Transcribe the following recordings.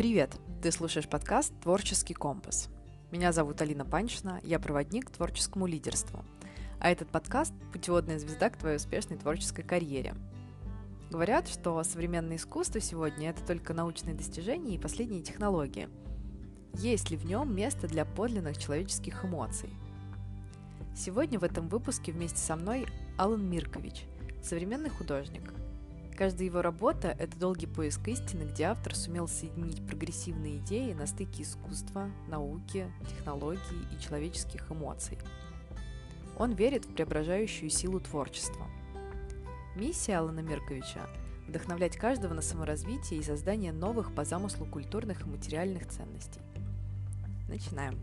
Привет! Ты слушаешь подкаст «Творческий компас». Меня зовут Алина Паншина, я проводник к творческому лидерству. А этот подкаст – путеводная звезда к твоей успешной творческой карьере. Говорят, что современное искусство сегодня – это только научные достижения и последние технологии. Есть ли в нем место для подлинных человеческих эмоций? Сегодня в этом выпуске вместе со мной Алан Миркович, современный художник – Каждая его работа – это долгий поиск истины, где автор сумел соединить прогрессивные идеи на стыке искусства, науки, технологий и человеческих эмоций. Он верит в преображающую силу творчества. Миссия Алана Мирковича – вдохновлять каждого на саморазвитие и создание новых по замыслу культурных и материальных ценностей. Начинаем.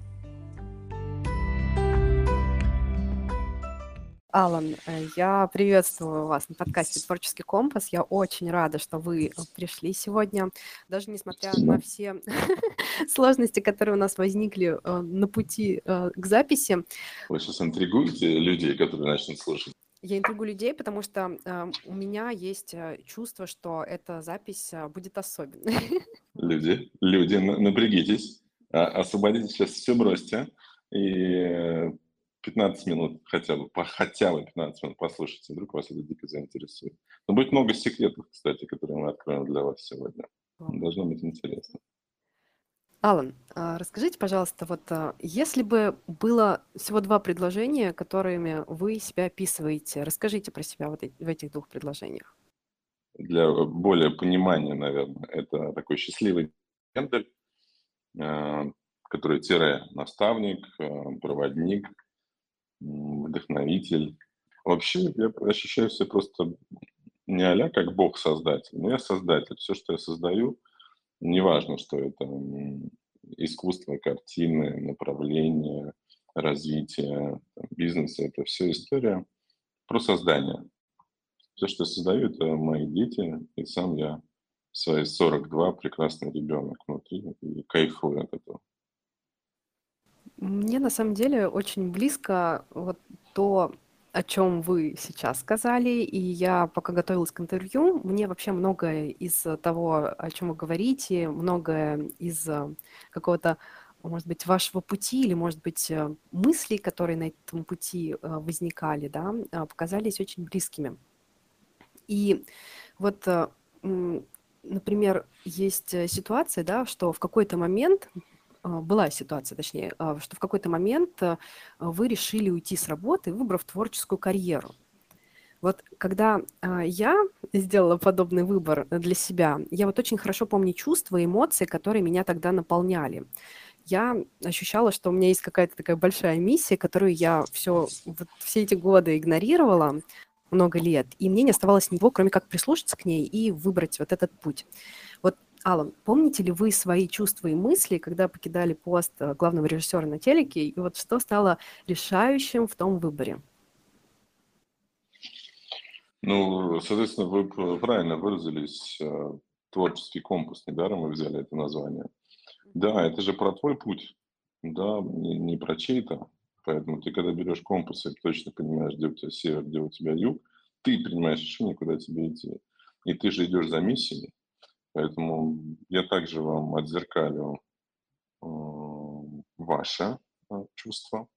Алан, э, я приветствую вас на подкасте «Творческий компас». Я очень рада, что вы э, пришли сегодня. Даже несмотря на все сложности, которые у нас возникли э, на пути к записи. Вы сейчас интригуете людей, которые начнут слушать? Я интригую людей, потому что э, у меня есть чувство, что эта запись будет особенной. Люди, люди, напрягитесь, а, освободите сейчас все бросьте и 15 минут хотя бы, по, хотя бы 15 минут послушайте, вдруг вас это дико заинтересует. Но будет много секретов, кстати, которые мы откроем для вас сегодня. Должно быть интересно. Алан, а расскажите, пожалуйста, вот а, если бы было всего два предложения, которыми вы себя описываете, расскажите про себя вот в этих двух предложениях. Для более понимания, наверное, это такой счастливый менторь, а, который тире наставник, проводник, вдохновитель. Вообще я ощущаю себя просто не а как Бог-создатель, но я создатель. Все, что я создаю, неважно, что это искусство, картины, направление, развитие бизнеса, это все история про создание. Все, что я создаю, это мои дети, и сам я в свои 42 прекрасный ребенок внутри и кайфую от этого. Мне на самом деле очень близко вот то, о чем вы сейчас сказали, и я пока готовилась к интервью, мне вообще многое из того, о чем вы говорите, многое из э, какого-то, может быть, вашего пути или, может быть, э, мыслей, которые на этом пути э, возникали, да, показались очень близкими. И вот, например, есть ситуация, да, что в какой-то момент была ситуация, точнее, а, что в какой-то момент а, вы решили уйти с работы, выбрав творческую карьеру. Вот когда я сделала подобный выбор для себя, я вот очень хорошо помню чувства и эмоции, которые меня тогда наполняли. Я ощущала, что у меня есть какая-то такая большая миссия, которую я все, вот все эти годы игнорировала, много лет, и мне не оставалось ничего, кроме как прислушаться к ней и выбрать вот этот путь. Алан, помните ли вы свои чувства и мысли, когда покидали пост э, главного режиссера на телеке, и вот что стало решающим в том выборе? Ну, соответственно, вы правильно выразились. Э, творческий компас, недаром мы взяли это название. Да, это же про твой путь, да, не, не про чей-то. Поэтому ты, когда берешь компас и точно понимаешь, где у тебя север, где у тебя юг, ты принимаешь решение, куда тебе идти. И ты же идешь за миссией. Поэтому я также вам отзеркалю э, ваше э, чувство.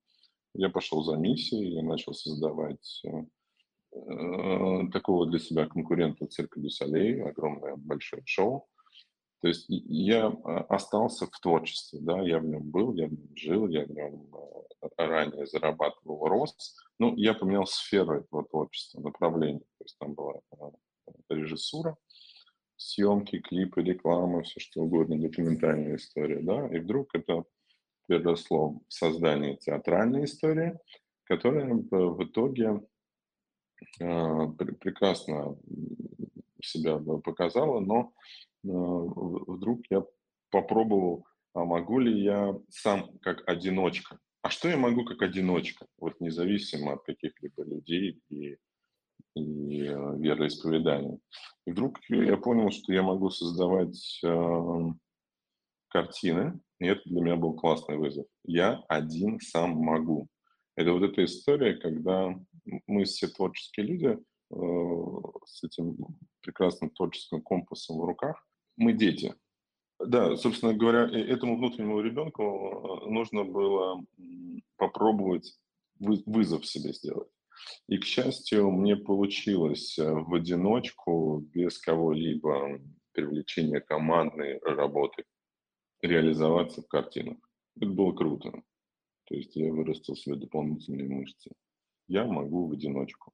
Я пошел за миссией, я начал создавать э, такого для себя конкурента цирка Дю Солей, огромное большое шоу. То есть я остался в творчестве, да, я в нем был, я в нем жил, я в нем ранее зарабатывал, рос. Ну, я поменял сферу этого творчества, направление. То есть там была режиссура, съемки, клипы, реклама, все что угодно, документальная история, да, и вдруг это переросло в создание театральной истории, которая в итоге э, прекрасно себя показала, но э, вдруг я попробовал, а могу ли я сам как одиночка? А что я могу как одиночка, вот независимо от каких-либо людей и и э, вероисповедания. И вдруг я понял, что я могу создавать э, картины, и это для меня был классный вызов. Я один сам могу. Это вот эта история, когда мы все творческие люди э, с этим прекрасным творческим компасом в руках, мы дети. Да, собственно говоря, э этому внутреннему ребенку, нужно было, попробовать вы вызов себе сделать. И, к счастью, мне получилось, э, в одиночку, без кого-либо, привлечения командной работы, реализоваться в картинах. Это было круто. То есть я вырастил себе дополнительные мышцы. Я могу в одиночку.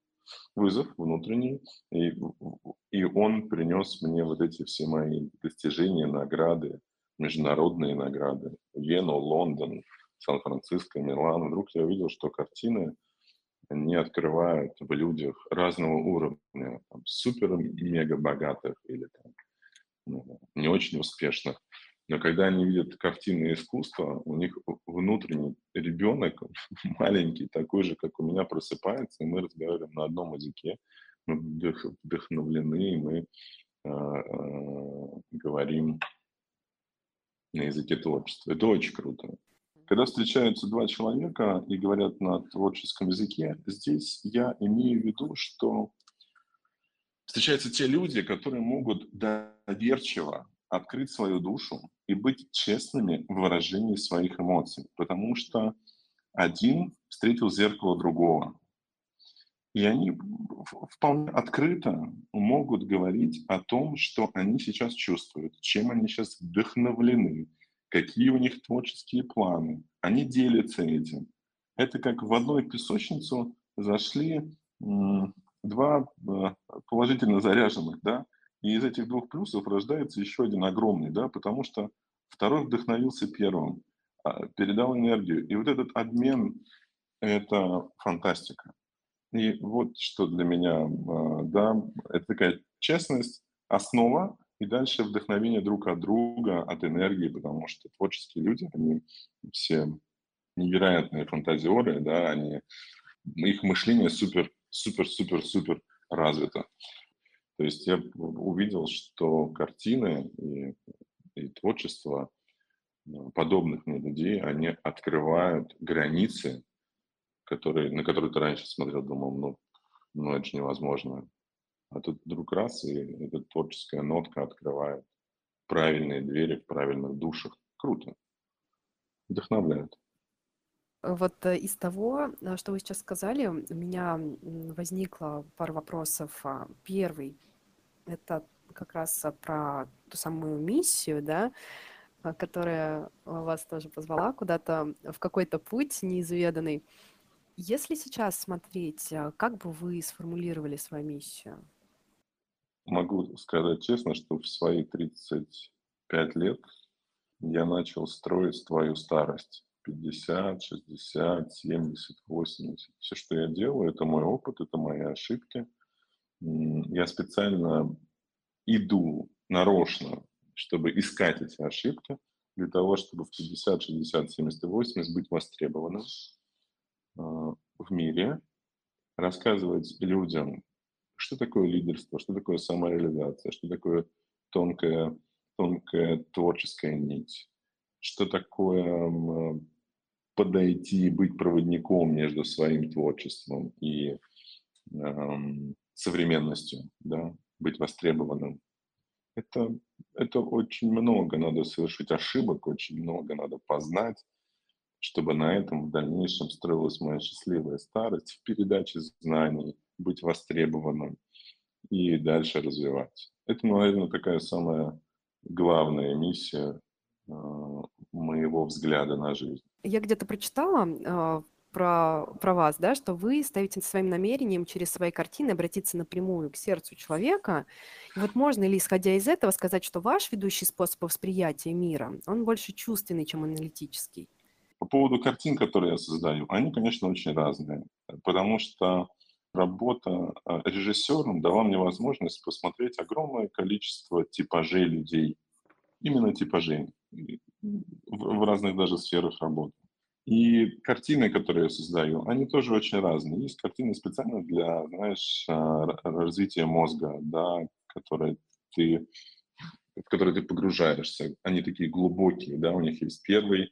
Вызов внутренний, и и он принес мне вот эти все мои достижения, награды, международные награды: Вену, Лондон, Сан-Франциско, Милан. Вдруг я увидел, что картины, они открывают в людях разного уровня, там, супер-мега богатых или там, ну, не очень успешных. Но когда они видят картины искусства, у них внутренний ребенок, маленький, такой же, как у меня, просыпается, и мы разговариваем на одном языке. Мы вдох вдохновлены, и мы, а, а, говорим на языке творчества. Это очень круто. Когда встречаются 2 человека и говорят на творческом языке, здесь я имею в виду, что встречаются те люди, которые могут доверчиво открыть свою душу и быть честными в выражении своих эмоций, потому что один встретил зеркало другого. И они вполне открыто могут говорить о том, что они сейчас чувствуют, чем они сейчас вдохновлены, какие у них творческие планы. Они делятся этим. Это как в одну песочницу зашли, м, 2, а, положительно заряженных, да, и из этих 2 плюсов рождается еще один огромный, да, потому что второй вдохновился первым, а, передал энергию. И вот этот обмен- это фантастика. И вот что для меня, а, да, это такая честность, основа, и дальше вдохновение друг от друга, от энергии, потому что творческие люди, они все невероятные фантазеры, да, они их мышление супер супер супер супер развито. То есть я увидел, что картины и и творчество, м, подобных мне людей, они открывают границы, которые на которые ты раньше смотрел, думал: "Ну ну это ж невозможно". А тут вдруг раз, и эта творческая нотка открывает правильные двери в правильных душах. Круто. Вдохновляет. Вот, э, из того, э, что вы сейчас сказали, у меня, возникло пару вопросов. А, 1- это как раз, а, про ту самую миссию, да, а, которая, вас тоже позвала куда-то в какой-то путь неизведанный. Если сейчас смотреть, как бы вы сформулировали свою миссию? Могу сказать честно, что в свои 35 лет я начал строить свою старость. 50, 60, 70, 80. Всё, что я делаю- это мой опыт, это мои ошибки. Я специально иду нарочно, чтобы искать эти ошибки, для того чтобы в 50, 60, 70 и 80 быть востребованным, а, в мире, рассказывать людям, что такое лидерство, что такое самореализация, что такое тонкая тонкая творческая нить, что такое, подойти и быть проводником между своим творчеством и, ам, современностью, да, быть востребованным. Это это очень много надо совершить ошибок, очень много надо познать, чтобы на этом в дальнейшем строилась моя счастливая старость в передаче знаний, быть востребованным и дальше развивать. Это, наверно, такая самая главная миссия, а, моего взгляда на жизнь. Я где-то прочитала, а, про про вас, да, что вы ставите своим намерением через свои картины обратиться напрямую к сердцу человека. И вот можно ли, исходя из этого, сказать, что ваш ведущий способ восприятия мира, он больше чувственный, чем аналитический? По поводу картин, которые я создаю, они, конечно, очень разные, потому что работа, а, режиссёром дала мне возможность посмотреть огромное количество типажей людей, именно типажей, в разных даже сферах работы. И картины, которые я создаю, они тоже очень разные. Есть картины специально для, знаешь, ра развития мозга, да, которые ты в которые ты погружаешься. Они такие глубокие, да, у них есть 1, ам,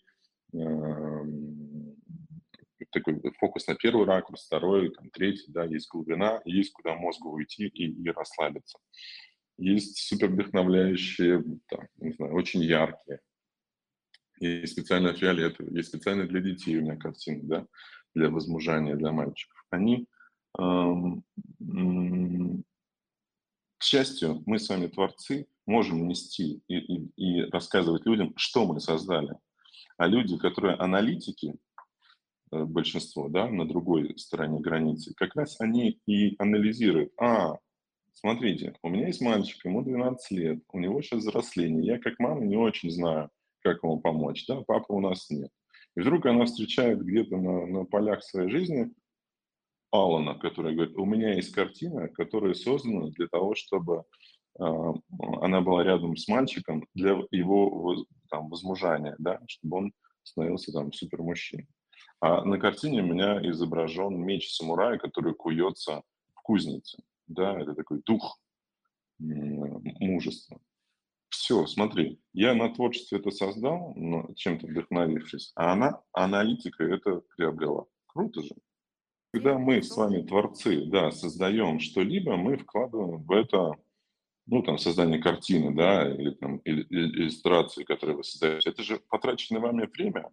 такой фокус на 1 ракурс, 2, там 3, да, есть глубина, есть куда мозгу уйти и и расслабиться. есть супер вдохновляющие, там, не знаю, очень яркие. Есть специально фиолетовые, есть специально для детей у меня картины, да, для возмужания, для мальчиков. Они, эм, к счастью, мы с вами творцы, можем нести и, и, и рассказывать людям, что мы создали. А люди, которые аналитики, э, большинство, да, на другой стороне границы, как раз они и анализируют. А, смотрите, у меня есть мальчик, ему 12 лет, у него сейчас взросление, я как мама не очень знаю, как ему помочь, да, папа у нас нет. И вдруг она встречает где-то на, на полях своей жизни Алана, который говорит, у меня есть картина, которая создана для того, чтобы э, она была рядом с мальчиком для его там, возмужания, да, чтобы он становился там супермужчиной. А на картине у меня изображен меч самурая, который куется в кузнице. Да, это такой дух мужества. Все, смотри, я на творчестве это создал, чем-то вдохновившись, а она, аналитика, это приобрела. Круто же. Когда мы с вами творцы, да, создаем что-либо, мы вкладываем в это, ну, там, создание картины, да, или там иллюстрации, которые вы создаете. Это же потраченное вами время.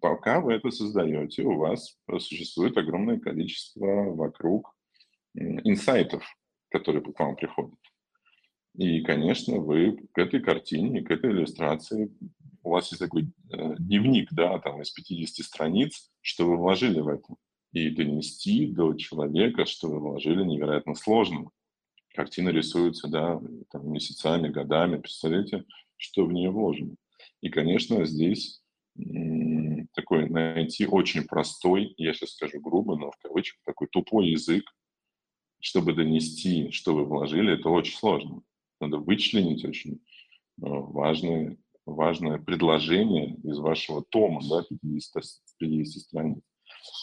Пока вы это создаете, у вас существует огромное количество вокруг инсайтов, которые к вам приходят. И, конечно, вы к этой картине, к этой иллюстрации, у вас есть такой э, дневник, да, там из 50 страниц, что вы вложили в это. И донести до человека, что вы вложили, невероятно сложно. Картина рисуется, да, там, месяцами, годами. Представляете, что в нее вложено. И, конечно, здесь такой найти очень простой, я сейчас скажу грубо, но в кавычках, такой тупой язык, чтобы донести, что вы вложили, это очень сложно надо вычленить очень э, важное, важное предложение из вашего тома, да, 50, 50 страниц.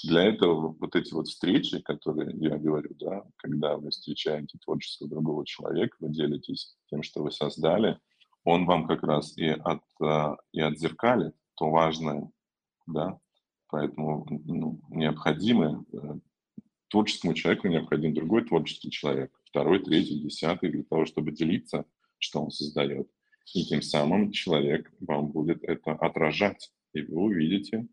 Для этого вот эти вот встречи, которые я говорю, да, когда вы встречаете творчество другого человека, вы делитесь тем, что вы создали, он вам как раз и, от, э, и отзеркалит то важное, да, поэтому ну, необходимо э, творческому человеку необходим другой творческий человек, второй, третий, десятый, для того, чтобы делиться, что он создает. И тем самым человек вам будет это отражать, и вы увидите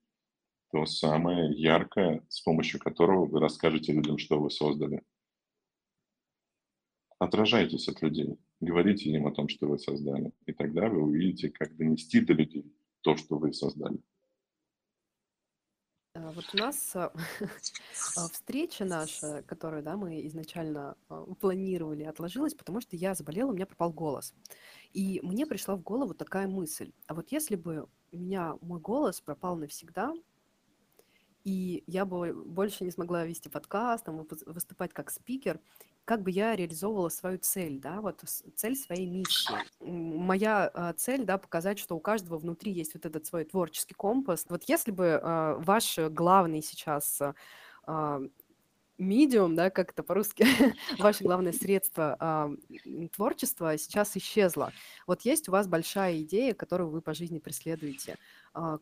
то самое яркое, с помощью которого вы расскажете людям, что вы создали. Отражайтесь от людей, говорите им о том, что вы создали, и тогда вы увидите, как донести до людей то, что вы создали. А, вот у нас а, а, встреча наша, которую, да, мы изначально планировали, отложилась, потому что я заболела, у меня пропал голос. И мне пришла в голову такая мысль. А вот если бы у меня мой голос пропал навсегда, и я бы больше не смогла вести подкаст, там, выступать как спикер, как бы я реализовывала свою цель, да, вот цель своей миссии. Моя а, цель, да, показать, что у каждого внутри есть вот этот свой творческий компас. Вот если бы а, ваш главный сейчас а, медиум, да, как это по-русски, ваше главное средство а, творчества сейчас исчезло. Вот есть у вас большая идея, которую вы по жизни преследуете. А,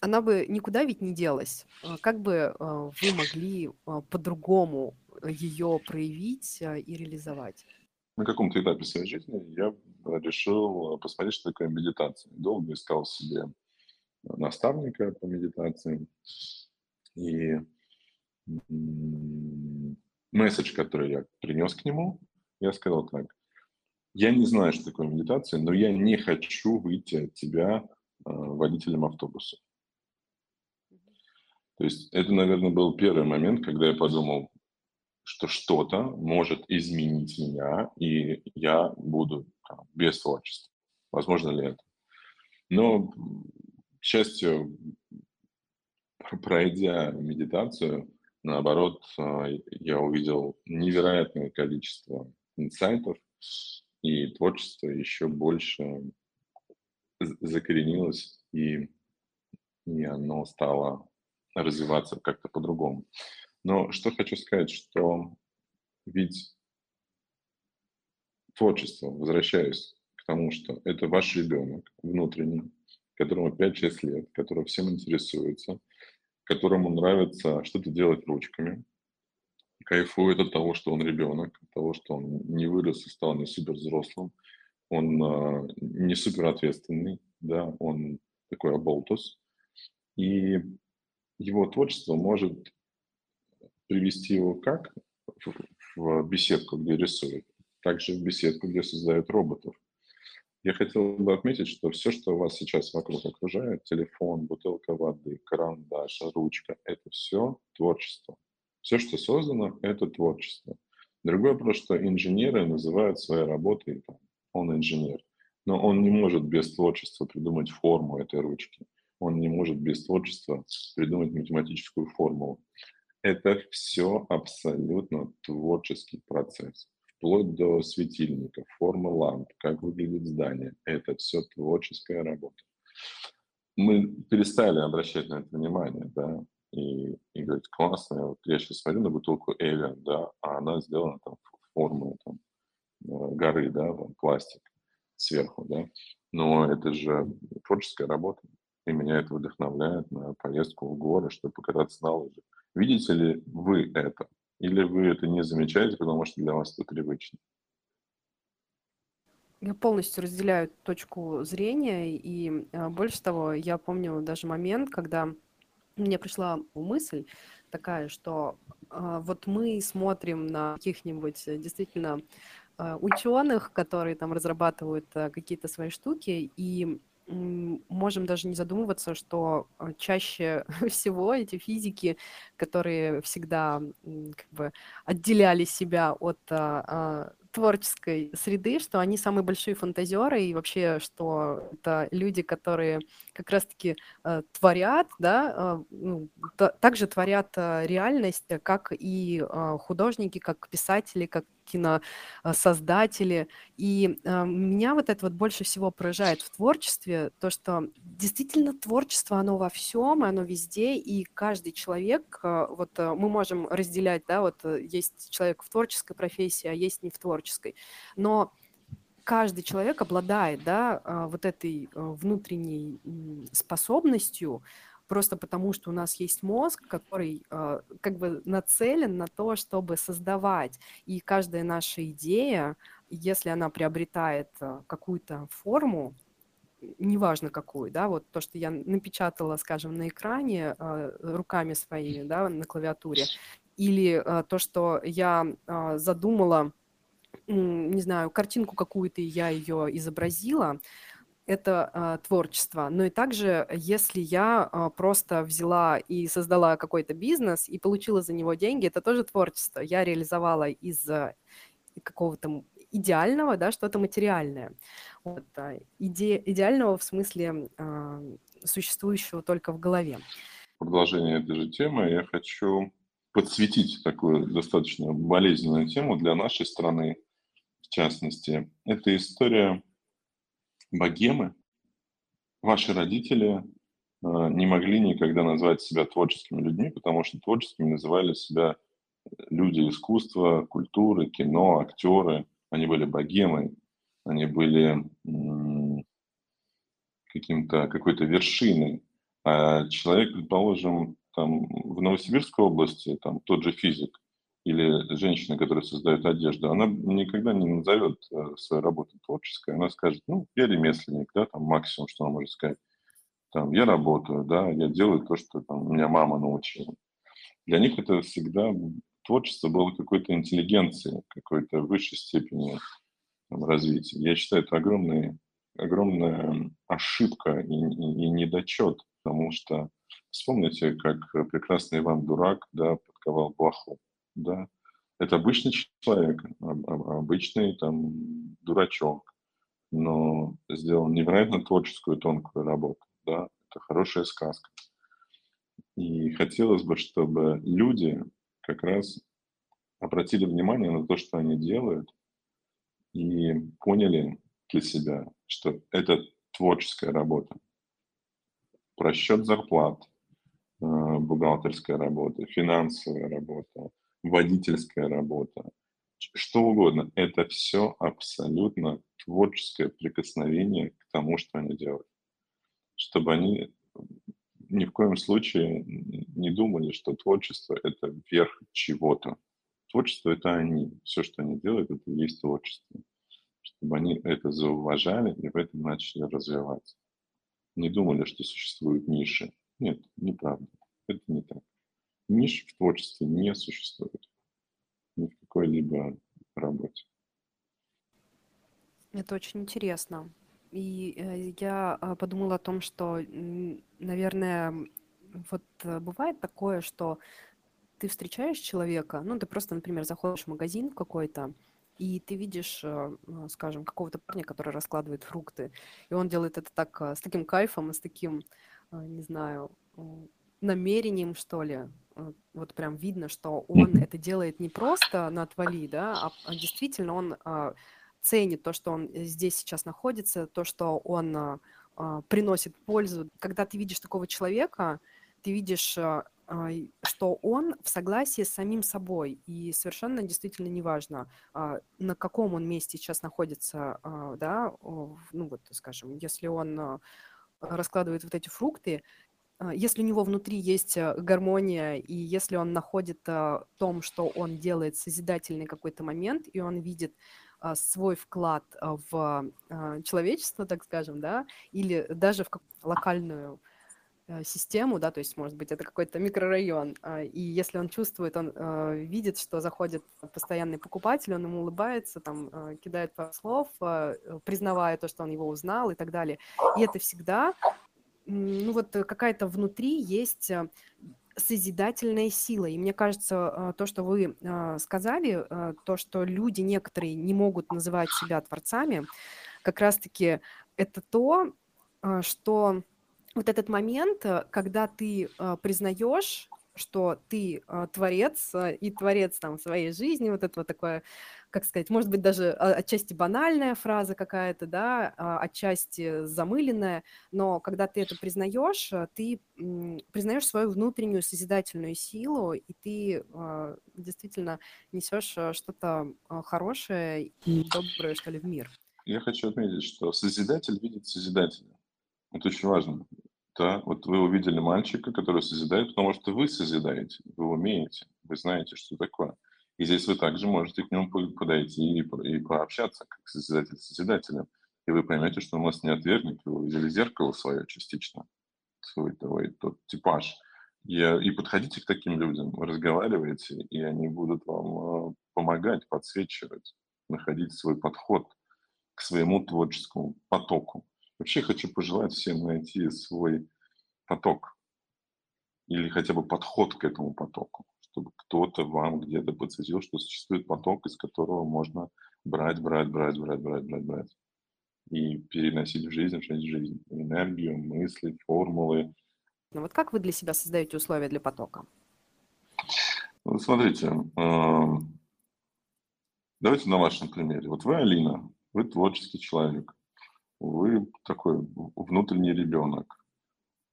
она бы никуда ведь не делась. А, как бы а, вы могли а, по-другому ее проявить и реализовать? На каком-то этапе своей жизни я решил посмотреть, что такое медитация. Долго искал себе наставника по медитации. И месседж, который я принес к нему, я сказал так. Я не знаю, что такое медитация, но я не хочу выйти от тебя водителем автобуса. То есть это, наверное, был первый момент, когда я подумал, что что-то может изменить меня, и я буду там, без творчества. Возможно ли это? Но, к счастью, пройдя медитацию, наоборот, а, я увидел невероятное количество инсайтов, и творчество еще больше закоренилось, и, и оно стало развиваться как-то по-другому. Но что хочу сказать, что ведь творчество, возвращаюсь к тому, что это ваш ребенок внутренний, которому 5-6 лет, который всем интересуется, которому нравится что-то делать ручками, кайфует от того, что он ребенок, от того, что он не вырос и стал не супер взрослым, он а, не супер ответственный, да, он такой оболтус, и его творчество может привести его как в, беседку, где рисует, так же в беседку, где создают роботов. Я хотел бы отметить, что все, что вас сейчас вокруг окружает, телефон, бутылка воды, карандаш, ручка, это все творчество. Все, что создано, это творчество. Другой вопрос, что инженеры называют своей работой, он инженер, но он не может без творчества придумать форму этой ручки. Он не может без творчества придумать математическую формулу. Это все абсолютно творческий процесс вплоть до светильников, формы ламп, как выглядит здание. Это все творческая работа. Мы перестали обращать на это внимание, да, и, и говорить, классно, вот я сейчас смотрю на бутылку Эвиан, да, а она сделана там формы там, э, горы, да, там, пластик сверху, да, но это же творческая работа, и меня это вдохновляет на поездку в горы, чтобы покататься на лыжах. Видите ли вы это? Или вы это не замечаете, потому что для вас это привычно? Я полностью разделяю точку зрения, и э, больше того, я помню даже момент, когда мне пришла мысль такая, что э, вот мы смотрим на каких-нибудь э, действительно э, ученых, которые там разрабатывают э, какие-то свои штуки, и можем даже не задумываться, что э, чаще всего эти физики, которые всегда как бы отделяли себя от а, а, творческой среды, что они самые большие фантазеры, и вообще, что это люди, которые как раз-таки э, творят, да, э, ну, та, также творят э, реальность, как и э, художники, как писатели, как киносоздатели. И э, меня вот это вот больше всего поражает в творчестве, то, что действительно творчество, оно во всем, оно везде, и каждый человек, э, вот э, мы можем разделять, да, вот есть человек в творческой профессии, а есть не в творческой, но каждый человек обладает, да, вот этой внутренней способностью просто потому, что у нас есть мозг, который э, как бы нацелен на то, чтобы создавать. И каждая наша идея, если она приобретает э, какую-то форму, неважно какую, да, вот то, что я напечатала, скажем, на экране э, руками своими, да, на клавиатуре, или э, то, что я э, задумала, не знаю, картинку какую-то, я ее изобразила, это а, творчество. Но и также, если я а, просто взяла и создала какой-то бизнес и получила за него деньги, это тоже творчество. Я реализовала из а, какого-то идеального, да, что-то материальное. Вот, а, иде, идеального в смысле а, существующего только в голове. Продолжение этой же темы я хочу подсветить такую достаточно болезненную тему для нашей страны, в частности. Это история богемы, ваши родители э, не могли никогда назвать себя творческими людьми, потому что творческими называли себя люди искусства, культуры, кино, актеры. Они были богемой, они были каким-то, какой-то вершиной. А человек, предположим, там, в Новосибирской области, там, тот же физик, или женщина, которая создает одежду, она никогда не назовет э, свою работу творческой. Она скажет, ну, я ремесленник, да, там максимум, что она может сказать. Там, я работаю, да, я делаю то, что там, меня мама научила. Для них это всегда творчество было какой-то интеллигенцией, какой-то высшей степени там, развития. Я считаю, это огромный, огромная ошибка и, и, и недочет, потому что вспомните, как прекрасный Иван Дурак да, подковал блоху да. Это обычный человек, обычный там дурачок, но сделал невероятно творческую тонкую работу, да. Это хорошая сказка. И хотелось бы, чтобы люди как раз обратили внимание на то, что они делают, и поняли для себя, что это творческая работа. Просчет зарплат, э, бухгалтерская работа, финансовая работа, водительская работа, что угодно. Это все абсолютно творческое прикосновение к тому, что они делают. Чтобы они ни в коем случае не думали, что творчество – это верх чего-то. Творчество– это они. Все, что они делают, это и есть творчество. Чтобы они это зауважали и в этом начали развиваться. Не думали, что существуют ниши. Нет, неправда. Это не так. Ниш в творчестве не существует. Ни в какой-либо работе. Это очень интересно. И э, я а, подумала о том, что, наверное, вот э, бывает такое, что ты встречаешь человека, ну, ты просто, например, заходишь в магазин какой-то, и ты видишь, э, скажем, какого-то парня, который раскладывает фрукты, и он делает это так, с таким кайфом и с таким, не знаю, намерением, что ли. Вот прям видно, что он это делает не просто на отвали, да, а, а действительно он а, ценит то, что он здесь сейчас находится, то, что он а, приносит пользу. Когда ты видишь такого человека, ты видишь, что он в согласии с самим собой, и совершенно действительно неважно, на каком он месте сейчас находится, да, ну вот, скажем, если он раскладывает вот эти фрукты, если у него внутри есть гармония, и если он находит в том, что он делает созидательный какой-то момент, и он видит а, свой вклад а, в а, человечество, так скажем, да, или даже в локальную э, систему, да, то есть, может быть, это какой-то микрорайон, и если он чувствует, он видит, что заходит постоянный покупатель, он ему улыбается, там, кидает пару слов, признавая то, что он его узнал и так далее. И это всегда, ну вот какая-то внутри есть созидательная сила. И мне кажется, а, то, что вы сказали, то, что люди некоторые не могут называть себя творцами, как раз-таки это то, что вот этот момент, когда ты признаешь что ты э, творец э, и творец там своей жизни, вот это вот такое, как сказать, может быть даже а, отчасти банальная фраза какая-то, да, а, отчасти замыленная, но когда ты это признаешь, ты признаешь свою внутреннюю созидательную силу, и ты действительно несешь что-то хорошее и доброе, что ли, в мир. Я хочу отметить, что созидатель видит созидателя. Это очень важно. Да, вот вы увидели мальчика, который созидает, потому что вы созидаете, вы умеете, вы знаете, что такое. И здесь вы также можете к нему подойти и, и пообщаться, как созидатель с созидателем. И вы поймете, что он вас не отвергнет, вы увидели зеркало свое частично, свой твой, тот типаж. И, и подходите к таким людям, разговаривайте, и они будут вам э, помогать, подсвечивать, находить свой подход к своему творческому потоку. Вообще хочу пожелать всем найти свой поток или хотя бы подход к этому потоку, чтобы кто-то вам где-то подсветил, что существует поток, из которого можно брать, брать, брать, брать, брать, брать, брать и переносить в жизнь, в жизнь, энергию, мысли, формулы. Ну вот как вы для себя создаете условия для потока? Вот смотрите, эм, давайте на вашем примере. Вот вы, Алина, вы творческий человек вы такой внутренний ребенок.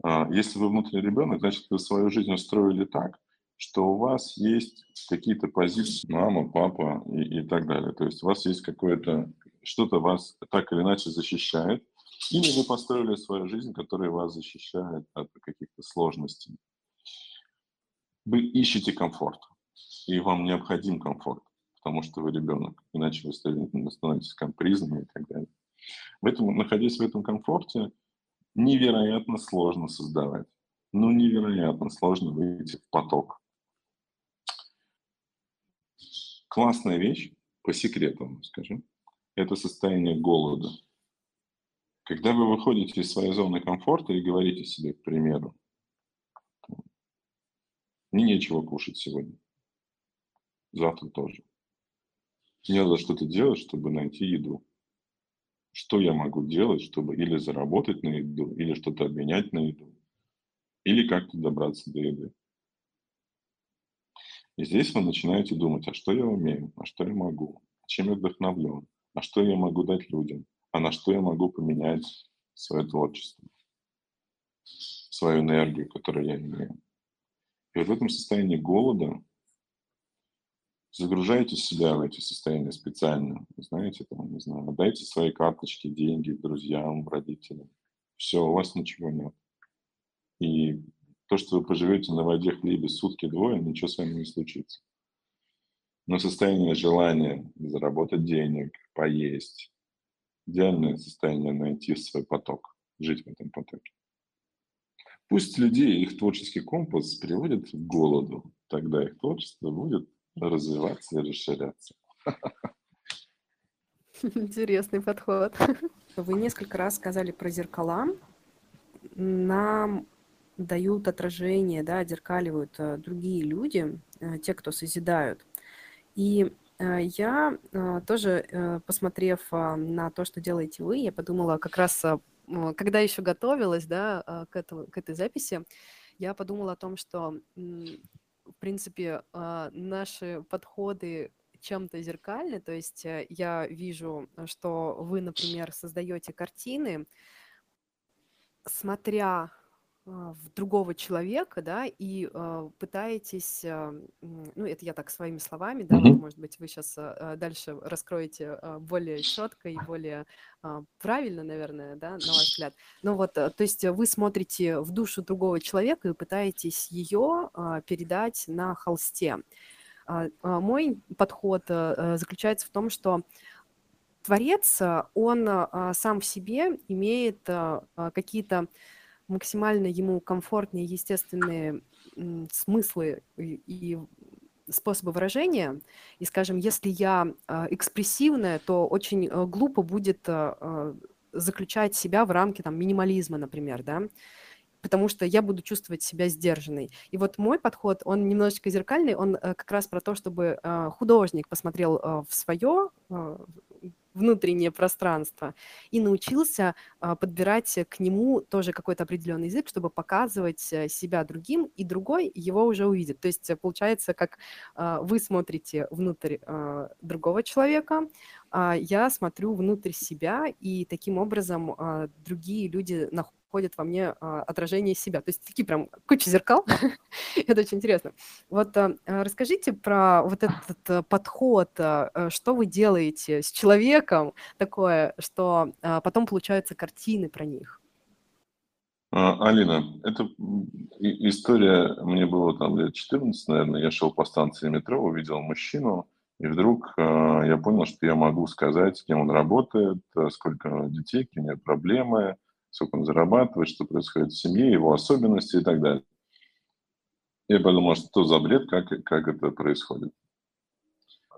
А, если вы внутренний ребенок, значит, вы свою жизнь устроили так, что у вас есть какие-то позиции, мама, папа и, и так далее. То есть у вас есть какое-то, что-то вас так или иначе защищает, или вы построили свою жизнь, которая вас защищает от каких-то сложностей. Вы ищете комфорт, и вам необходим комфорт, потому что вы ребенок, иначе вы становитесь капризным и так далее. В этом, находясь в этом комфорте, невероятно сложно создавать. Ну, невероятно сложно выйти в поток. Классная вещь, по секрету скажем, это состояние голода. Когда вы выходите из своей зоны комфорта и говорите себе, к примеру, мне нечего кушать сегодня, завтра тоже. Мне надо что-то делать, чтобы найти еду что я могу делать, чтобы или заработать на еду, или что-то обменять на еду, или как-то добраться до еды. И здесь вы начинаете думать, а что я умею, а что я могу, чем я вдохновлен, а что я могу дать людям, а на что я могу поменять свое творчество, свою энергию, которую я имею. И вот в этом состоянии голода загружаете себя в эти состояния специально, знаете, там, не знаю, дайте свои карточки, деньги друзьям, родителям. Все, у вас ничего нет. И то, что вы поживете на воде хлебе сутки двое, ничего с вами не случится. Но состояние желания заработать денег, поесть, идеальное состояние найти свой поток, жить в этом потоке. Пусть людей их творческий компас приводит к голоду, тогда их творчество будет развиваться и расширяться. Интересный подход. Вы несколько раз сказали про зеркала. Нам дают отражение, да, отзеркаливают э, другие люди, э, те, кто созидают. И э, я тоже, посмотрев на то, что делаете вы, я подумала как раз, когда еще готовилась, да, к, этому, к этой записи, я подумала о том, что, в принципе, наши подходы чем-то зеркальны, то есть я вижу, что вы, например, создаете картины, смотря а, в другого человека, да, и э, пытаетесь, э, ну, это я так своими словами, да, вот, может быть, вы сейчас э, дальше раскроете э, более четко и более э, правильно, наверное, да, на ваш взгляд. Но вот, э, то есть вы смотрите в душу другого человека и пытаетесь ее э, передать на холсте. Э, э, мой подход э, заключается в том, что творец, он э, сам в себе имеет э, какие-то максимально ему комфортные, естественные смыслы и, и способы выражения. И, скажем, если я э, экспрессивная, то очень э, глупо будет э, заключать себя в рамки там, минимализма, например, да, потому что я буду чувствовать себя сдержанной. И вот мой подход, он немножечко зеркальный, он как раз про то, чтобы художник посмотрел в свое внутреннее пространство и научился а, подбирать к нему тоже какой-то определенный язык, чтобы показывать э, себя другим, и другой его уже увидит. То есть э, получается, как а, вы смотрите внутрь а, другого человека, я смотрю внутрь себя, и таким образом другие люди находят находит во мне а, отражение себя. То есть такие прям куча зеркал. Это очень интересно. Вот а, расскажите про вот этот а, подход, а, что вы делаете с человеком такое, что а, потом получаются картины про них. А, Алина, это история, мне было там лет 14, наверное, я шел по станции метро, увидел мужчину, и вдруг э, я понял, что я могу сказать, с кем он работает, сколько детей, какие у него проблемы, сколько он зарабатывает, что происходит в семье, его особенности и так далее. Я подумал, что за бред, как, как это происходит.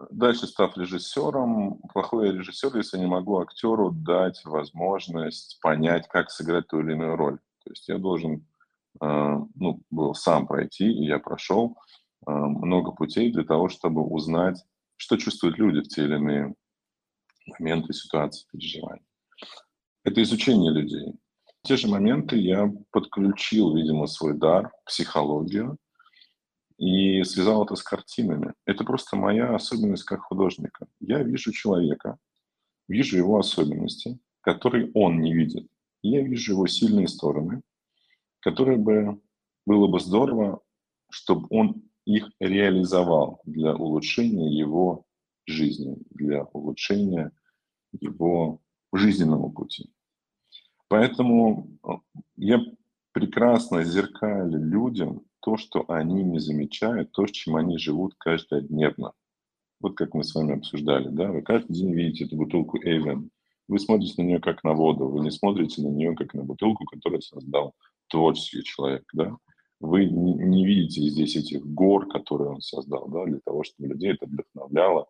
Дальше, став режиссером, плохой режиссер, если не могу актеру дать возможность понять, как сыграть ту или иную роль. То есть я должен э, ну, был сам пройти, и я прошел э, много путей для того, чтобы узнать, что чувствуют люди в те или иные моменты, ситуации, переживания. Это изучение людей те же моменты я подключил, видимо, свой дар, психологию, и связал это с картинами. Это просто моя особенность как художника. Я вижу человека, вижу его особенности, которые он не видит. Я вижу его сильные стороны, которые бы было бы здорово, чтобы он их реализовал для улучшения его жизни, для улучшения его жизненного пути. Поэтому э, я прекрасно зеркалю людям то, что они не замечают, то, с чем они живут каждодневно. Вот как мы с вами обсуждали, да, вы каждый день видите эту бутылку Эйвен, вы смотрите на нее как на воду, вы не смотрите на нее как на бутылку, которую создал творческий человек, да. Вы не, не видите здесь этих гор, которые он создал, да, для того, чтобы людей это вдохновляло,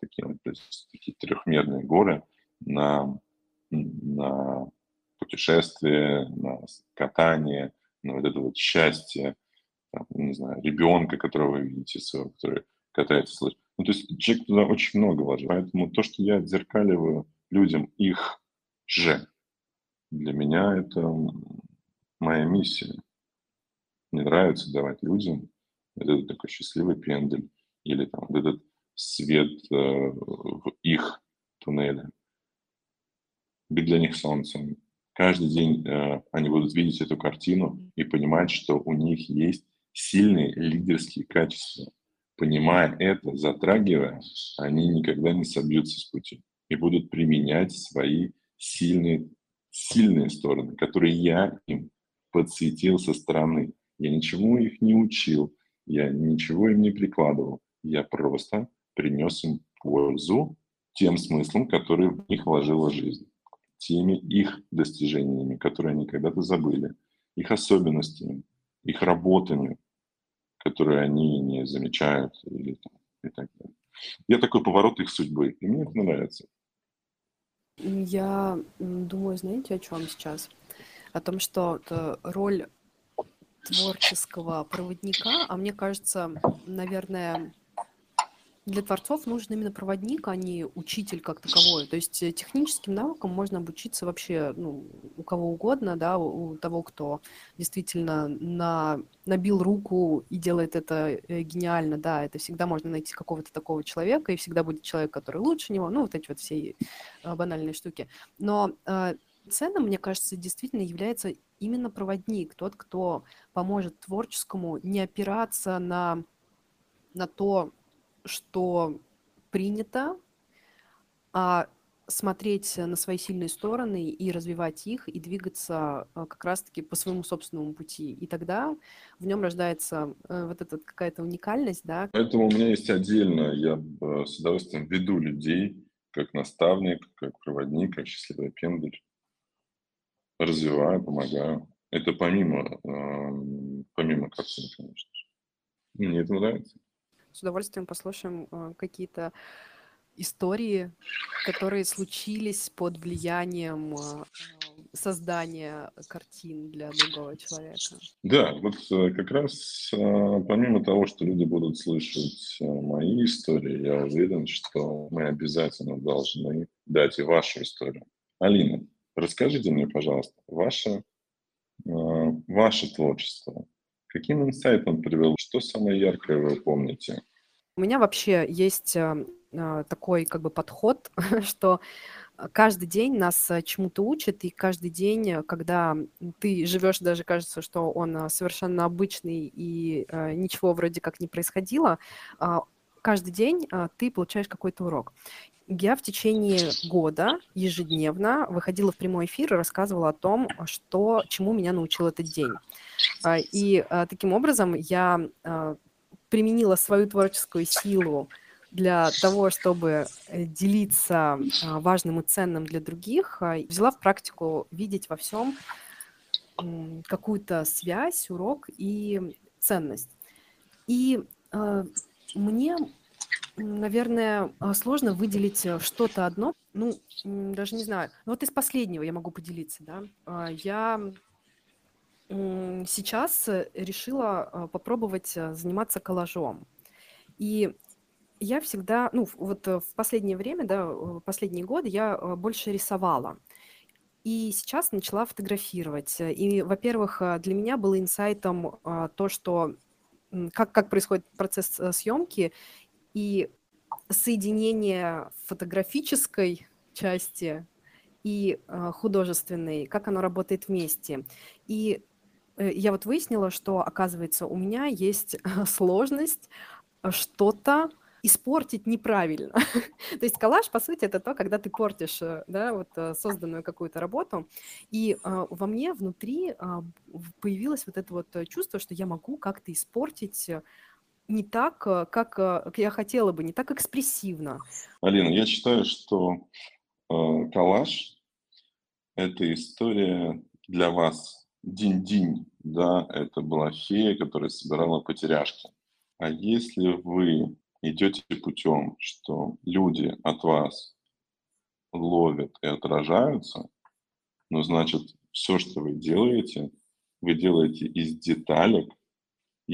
такие, такие трехмерные горы на на путешествие, на катание, на вот это вот счастье, там, не знаю, ребенка, которого вы видите, своего, который катается. Ну, то есть человек туда очень много вложил. Поэтому то, что я отзеркаливаю людям их же, для меня это моя миссия. Мне нравится давать людям этот такой счастливый пендель или там вот этот свет э, в их туннеле быть для них солнцем. Каждый день э, они будут видеть эту картину и понимать, что у них есть сильные лидерские качества. Понимая это, затрагивая, они никогда не собьются с пути и будут применять свои сильные, сильные стороны, которые я им подсветил со стороны. Я ничему их не учил, я ничего им не прикладывал. Я просто принес им пользу тем смыслом, который в них вложила жизнь, теми их достижениями, которые они когда-то забыли, их особенностями, их работами, которые они не замечают или и так далее. Я такой поворот их судьбы, и мне это нравится. Я думаю, знаете, о чем сейчас? О том, что роль творческого проводника, а мне кажется, наверное, для творцов нужен именно проводник, а не учитель как таковой. То есть э, техническим навыкам можно обучиться вообще ну, у кого угодно, да, у того, кто действительно на, набил руку и делает это э, гениально, да, это всегда можно найти какого-то такого человека, и всегда будет человек, который лучше него, ну, вот эти вот все э, банальные штуки. Но э, ценным, мне кажется, действительно является именно проводник, тот, кто поможет творческому не опираться на, на то, что принято, а смотреть на свои сильные стороны и развивать их, и двигаться а, как раз-таки по своему собственному пути. И тогда в нем рождается э, вот эта какая-то уникальность, да. Поэтому у меня есть отдельно, я с удовольствием веду людей как наставник, как проводник, как счастливый пендель. Развиваю, помогаю. Это помимо, э, помимо картин, конечно. Мне это нравится с удовольствием послушаем э, какие-то истории, которые случились под влиянием э, создания картин для другого человека. Да, вот э, как раз помимо того, что люди будут слышать мои истории, я уверен, что мы обязательно должны дать и вашу историю. Алина, расскажите мне, пожалуйста, ваше, ваше творчество, Каким инсайтом привел? Что самое яркое вы помните? У меня вообще есть э, э, такой как бы подход, что каждый день нас э, чему-то учат, и каждый день, когда ты живешь, даже кажется, что он совершенно обычный и ничего вроде как не происходило, а, каждый день ты получаешь какой-то урок. Я в течение года ежедневно выходила в прямой эфир и рассказывала о том, что, чему меня научил этот день. А, и а, таким образом я а, применила свою творческую силу для того, чтобы э, делиться важным и ценным для других, взяла в практику видеть во всем какую-то связь, урок и ценность. И мне наверное, а, сложно выделить э, что-то одно. Ну, даже не знаю. Ну, вот из последнего я могу поделиться, да. А, я сейчас э, решила а, попробовать э, заниматься коллажом. И я всегда, ну, вот в последнее время, да, последние годы я больше рисовала. И сейчас начала фотографировать. И, во-первых, для меня было инсайтом то, что как, как происходит процесс съемки, и соединение фотографической части и э, художественной, как оно работает вместе. И э, я вот выяснила, что, оказывается, у меня есть сложность что-то испортить неправильно. то есть коллаж, по сути, это то, когда ты портишь, э, да, вот созданную какую-то работу. И э, во мне внутри э, появилось вот это вот чувство, что я могу как-то испортить не так, э, как э, я хотела бы, не так экспрессивно. Алина, я считаю, что э, коллаж – это история для вас. Динь-динь, да, это была фея, которая собирала потеряшки. А если вы идете путем, что люди от вас ловят и отражаются, ну, значит, все, что вы делаете, вы делаете из деталек,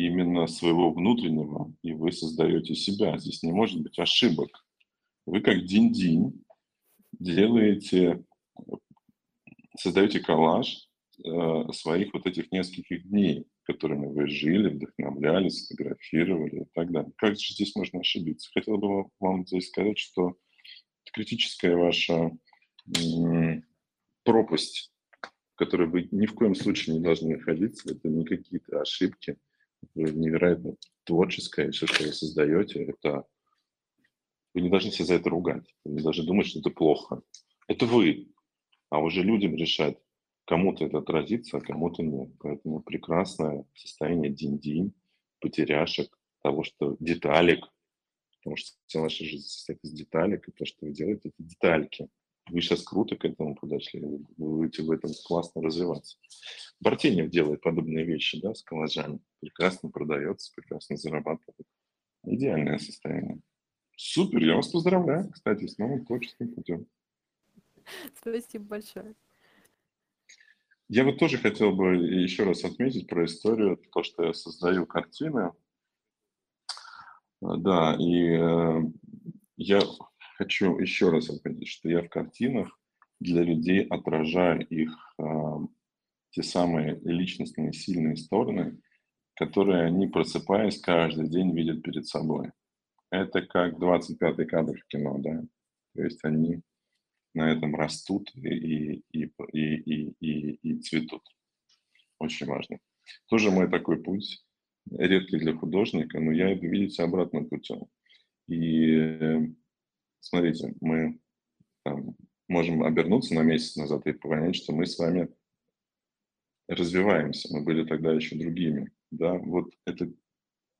именно своего внутреннего, и вы создаете себя. Здесь не может быть ошибок. Вы как динь-динь делаете, создаете коллаж э, своих вот этих нескольких дней, которыми вы жили, вдохновлялись, фотографировали и так далее. Как же здесь можно ошибиться? Хотел бы вам здесь сказать, что критическая ваша пропасть, в которой вы ни в коем случае не должны находиться, это не какие-то ошибки, невероятно творческое, все, что вы создаете, это вы не должны себя за это ругать, вы не должны думать, что это плохо. Это вы, а уже людям решать, кому-то это отразится, а кому-то нет. Поэтому прекрасное состояние динь-динь, потеряшек, того, что деталек, потому что вся ваша жизнь состоит из деталек, и то, что вы делаете, это детальки. Вы сейчас круто к этому подошли, вы будете в этом классно развиваться. Бартенев делает подобные вещи, да, с коллажами. Прекрасно продается, прекрасно зарабатывает. Идеальное состояние. Супер, я вас поздравляю, кстати, с новым творческим путем. Спасибо большое. Я вот тоже хотел бы еще раз отметить про историю, то, что я создаю картины. Да, и э, я хочу еще раз отметить, что я в картинах для людей отражаю их э, те самые личностные сильные стороны, которые они, просыпаясь, каждый день видят перед собой. Это как 25-й кадр в кино, да? То есть они на этом растут и, и, и, и, и, и цветут. Очень важно. Тоже мой такой путь, редкий для художника, но я иду, видите, обратным путем. И смотрите, мы там, можем обернуться на месяц назад и понять, что мы с вами развиваемся. Мы были тогда еще другими. Да? Вот это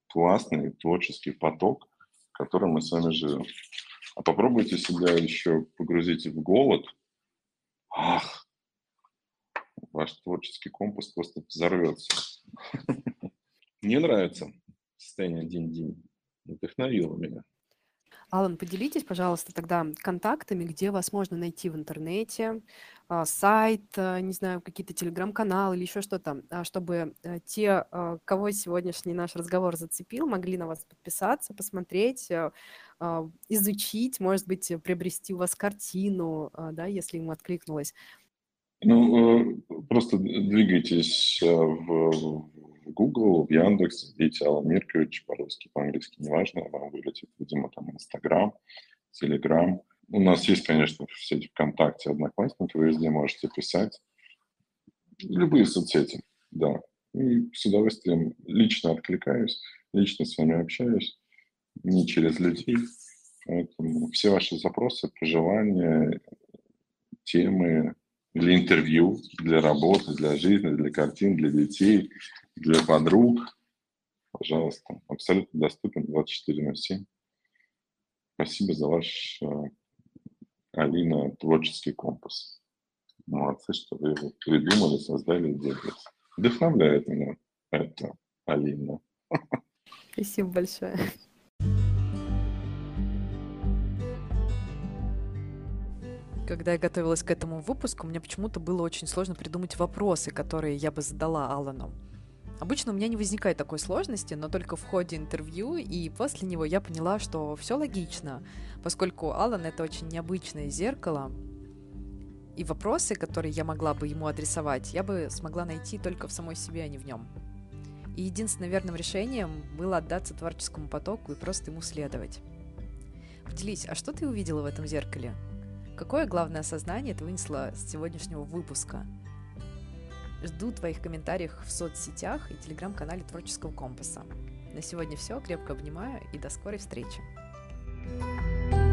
классный творческий поток, в котором мы с вами живем. А попробуйте себя еще погрузить в голод. Ах, ваш творческий компас просто взорвется. Мне нравится состояние день-день. Вдохновило меня. Алан, поделитесь, пожалуйста, тогда контактами, где вас можно найти в интернете, а, сайт, а, не знаю, какие-то телеграм-каналы или еще что-то, а, чтобы э, те, кого сегодняшний наш разговор зацепил, могли на вас подписаться, посмотреть, э, изучить, может быть, приобрести у вас картину, да, если ему откликнулось. Ну, э, просто двигайтесь в в Google, в Яндекс, введите Алан Миркович, по-русски, по-английски, неважно, вам вылетит, видимо, там Инстаграм, Телеграм. У нас есть, конечно, в сети ВКонтакте, Одноклассники, вы везде можете писать. Любые соцсети, да. И с удовольствием лично откликаюсь, лично с вами общаюсь, не через людей. Поэтому все ваши запросы, пожелания, темы для интервью, для работы, для жизни, для картин, для детей, для подруг, пожалуйста, абсолютно доступен 24 на 7. Спасибо за ваш, э, Алина, творческий компас. Молодцы, что вы его придумали, создали и делаете. Вдохновляет меня это, Алина. Спасибо большое. Когда я готовилась к этому выпуску, мне почему-то было очень сложно придумать вопросы, которые я бы задала Алану. Обычно у меня не возникает такой сложности, но только в ходе интервью, и после него я поняла, что все логично, поскольку Алан это очень необычное зеркало, и вопросы, которые я могла бы ему адресовать, я бы смогла найти только в самой себе, а не в нем. И единственным верным решением было отдаться творческому потоку и просто ему следовать. Поделись, а что ты увидела в этом зеркале? Какое главное осознание ты вынесла с сегодняшнего выпуска – Жду твоих комментариев в соцсетях и телеграм-канале Творческого компаса. На сегодня все. Крепко обнимаю и до скорой встречи. thank you